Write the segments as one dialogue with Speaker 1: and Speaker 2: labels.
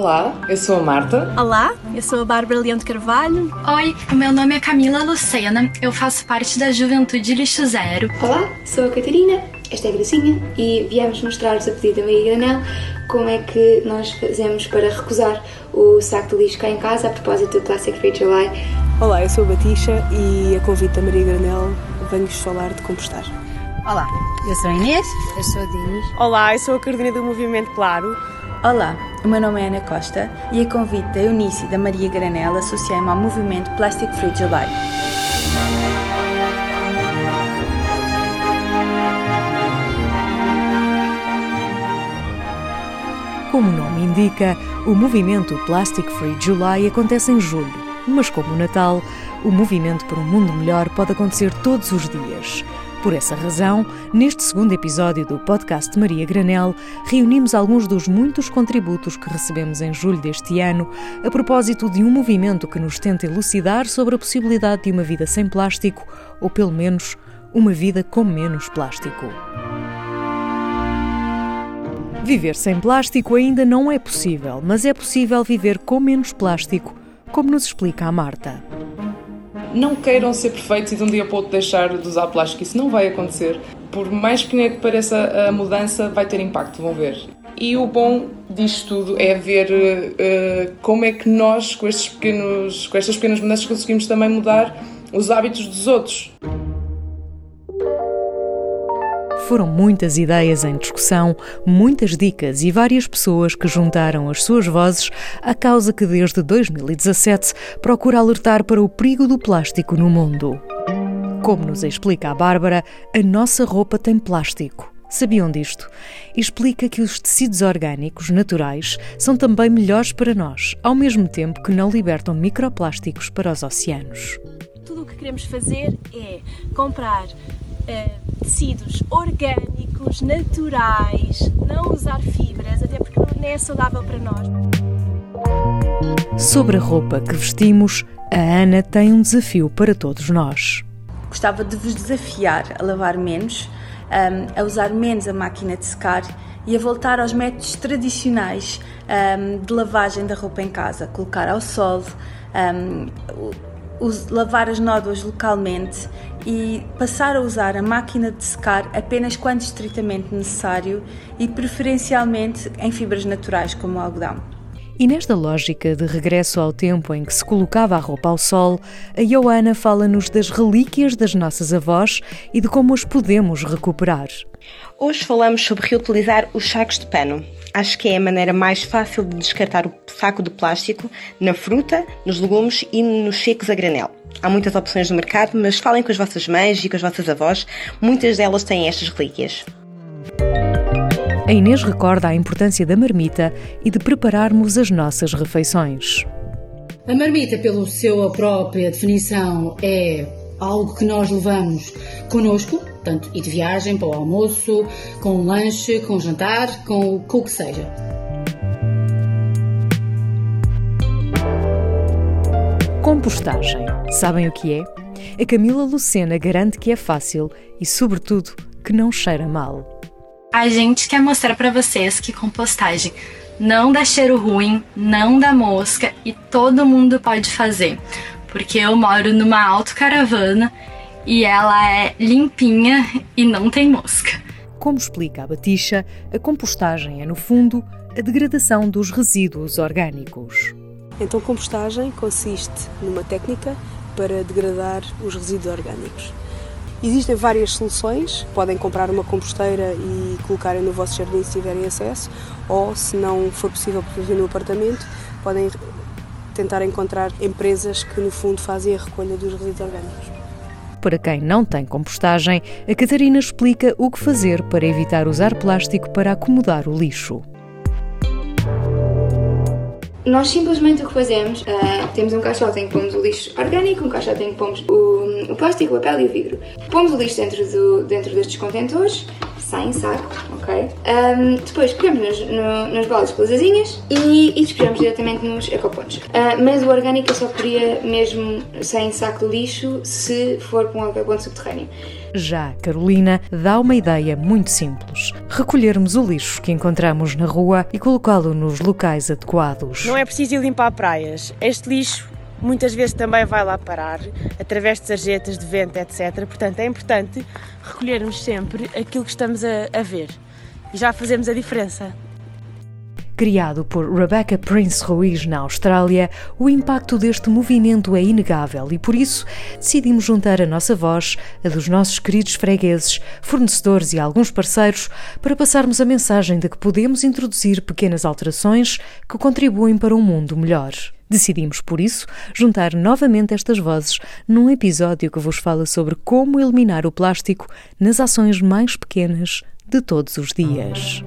Speaker 1: Olá, eu sou a Marta.
Speaker 2: Olá, eu sou a Bárbara Leão de Carvalho.
Speaker 3: Oi, o meu nome é Camila Lucena, eu faço parte da Juventude Lixo Zero.
Speaker 4: Olá, sou a Catarina, esta é a Gracinha e viemos mostrar-vos a pedido da Maria Granel como é que nós fazemos para recusar o saco de lixo cá em casa a propósito do Plastic Free July.
Speaker 5: Olá, eu sou a Batisha e a convite da Maria Granel venho-vos falar de compostagem.
Speaker 6: Olá, eu sou a Inês. Eu sou a Dinis.
Speaker 5: Olá, eu sou a coordenadora do Movimento Claro.
Speaker 7: Olá, o meu nome é Ana Costa e a convite da Eunice e da Maria Granel associei-me ao movimento Plastic Free July.
Speaker 8: Como o nome indica, o movimento Plastic Free July acontece em julho, mas como o Natal, o movimento por um mundo melhor pode acontecer todos os dias. Por essa razão, neste segundo episódio do podcast Maria Granel, reunimos alguns dos muitos contributos que recebemos em julho deste ano a propósito de um movimento que nos tenta elucidar sobre a possibilidade de uma vida sem plástico, ou pelo menos uma vida com menos plástico. Viver sem plástico ainda não é possível, mas é possível viver com menos plástico, como nos explica a Marta
Speaker 1: não queiram ser perfeitos e de um dia para o outro deixar de usar plástico. Isso não vai acontecer. Por mais pequena que pareça a mudança, vai ter impacto, vão ver. E o bom disto tudo é ver uh, como é que nós, com, estes pequenos, com estas pequenas mudanças, conseguimos também mudar os hábitos dos outros.
Speaker 8: Foram muitas ideias em discussão, muitas dicas e várias pessoas que juntaram as suas vozes à causa que desde 2017 procura alertar para o perigo do plástico no mundo. Como nos explica a Bárbara, a nossa roupa tem plástico. Sabiam disto? Explica que os tecidos orgânicos naturais são também melhores para nós, ao mesmo tempo que não libertam microplásticos para os oceanos.
Speaker 2: Tudo o que queremos fazer é comprar uh, tecidos orgânicos, naturais, não usar fibras, até porque não é saudável para nós.
Speaker 8: Sobre a roupa que vestimos, a Ana tem um desafio para todos nós.
Speaker 7: Gostava de vos desafiar a lavar menos, a usar menos a máquina de secar e a voltar aos métodos tradicionais de lavagem da roupa em casa, colocar ao sol, lavar as nódoas localmente e passar a usar a máquina de secar apenas quando estritamente necessário e preferencialmente em fibras naturais como o algodão.
Speaker 8: E nesta lógica de regresso ao tempo em que se colocava a roupa ao sol, a Joana fala-nos das relíquias das nossas avós e de como as podemos recuperar.
Speaker 9: Hoje falamos sobre reutilizar os sacos de pano. Acho que é a maneira mais fácil de descartar o saco de plástico na fruta, nos legumes e nos secos a granel. Há muitas opções no mercado, mas falem com as vossas mães e com as vossas avós, muitas delas têm estas relíquias.
Speaker 8: A Inês recorda a importância da marmita e de prepararmos as nossas refeições.
Speaker 10: A marmita, pela sua própria definição, é algo que nós levamos connosco, portanto, e de viagem para o almoço, com um lanche, com um jantar, com, com o que seja.
Speaker 8: Compostagem. Sabem o que é? A Camila Lucena garante que é fácil e, sobretudo, que não cheira mal.
Speaker 3: A gente quer mostrar para vocês que compostagem não dá cheiro ruim, não dá mosca e todo mundo pode fazer. Porque eu moro numa autocaravana e ela é limpinha e não tem mosca.
Speaker 8: Como explica a Batixa, a compostagem é, no fundo, a degradação dos resíduos orgânicos.
Speaker 5: Então, compostagem consiste numa técnica para degradar os resíduos orgânicos. Existem várias soluções, podem comprar uma composteira e colocarem no vosso jardim se tiverem acesso, ou se não for possível viver no apartamento, podem tentar encontrar empresas que no fundo fazem a recolha dos resíduos orgânicos.
Speaker 8: Para quem não tem compostagem, a Catarina explica o que fazer para evitar usar plástico para acomodar o lixo.
Speaker 4: Nós simplesmente o que fazemos, uh, temos um caixote em que pomos o lixo orgânico, um caixote em que pomos o, o plástico, o papel e o vidro. Pomos o lixo dentro, do, dentro destes contentores, sai em saco, ok? Um, depois pegamos nos, no, nos baldes pelas asinhas e, e despejamos diretamente nos ecopontos. Uh, mas o orgânico eu só poderia mesmo sair em saco de lixo se for para um ecoponto subterrâneo.
Speaker 8: Já Carolina dá uma ideia muito simples: recolhermos o lixo que encontramos na rua e colocá-lo nos locais adequados.
Speaker 11: Não é preciso ir limpar praias. Este lixo muitas vezes também vai lá parar, através de sarjetas, de vento, etc. Portanto, é importante recolhermos sempre aquilo que estamos a, a ver e já fazemos a diferença.
Speaker 8: Criado por Rebecca Prince Ruiz na Austrália, o impacto deste movimento é inegável e por isso decidimos juntar a nossa voz, a dos nossos queridos fregueses, fornecedores e alguns parceiros para passarmos a mensagem de que podemos introduzir pequenas alterações que contribuem para um mundo melhor. Decidimos, por isso, juntar novamente estas vozes num episódio que vos fala sobre como eliminar o plástico nas ações mais pequenas de todos os dias.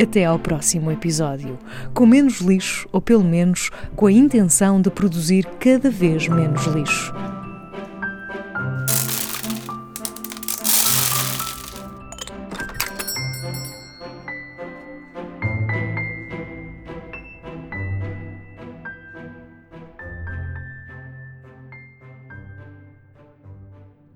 Speaker 8: Até ao próximo episódio, com menos lixo ou pelo menos com a intenção de produzir cada vez menos lixo.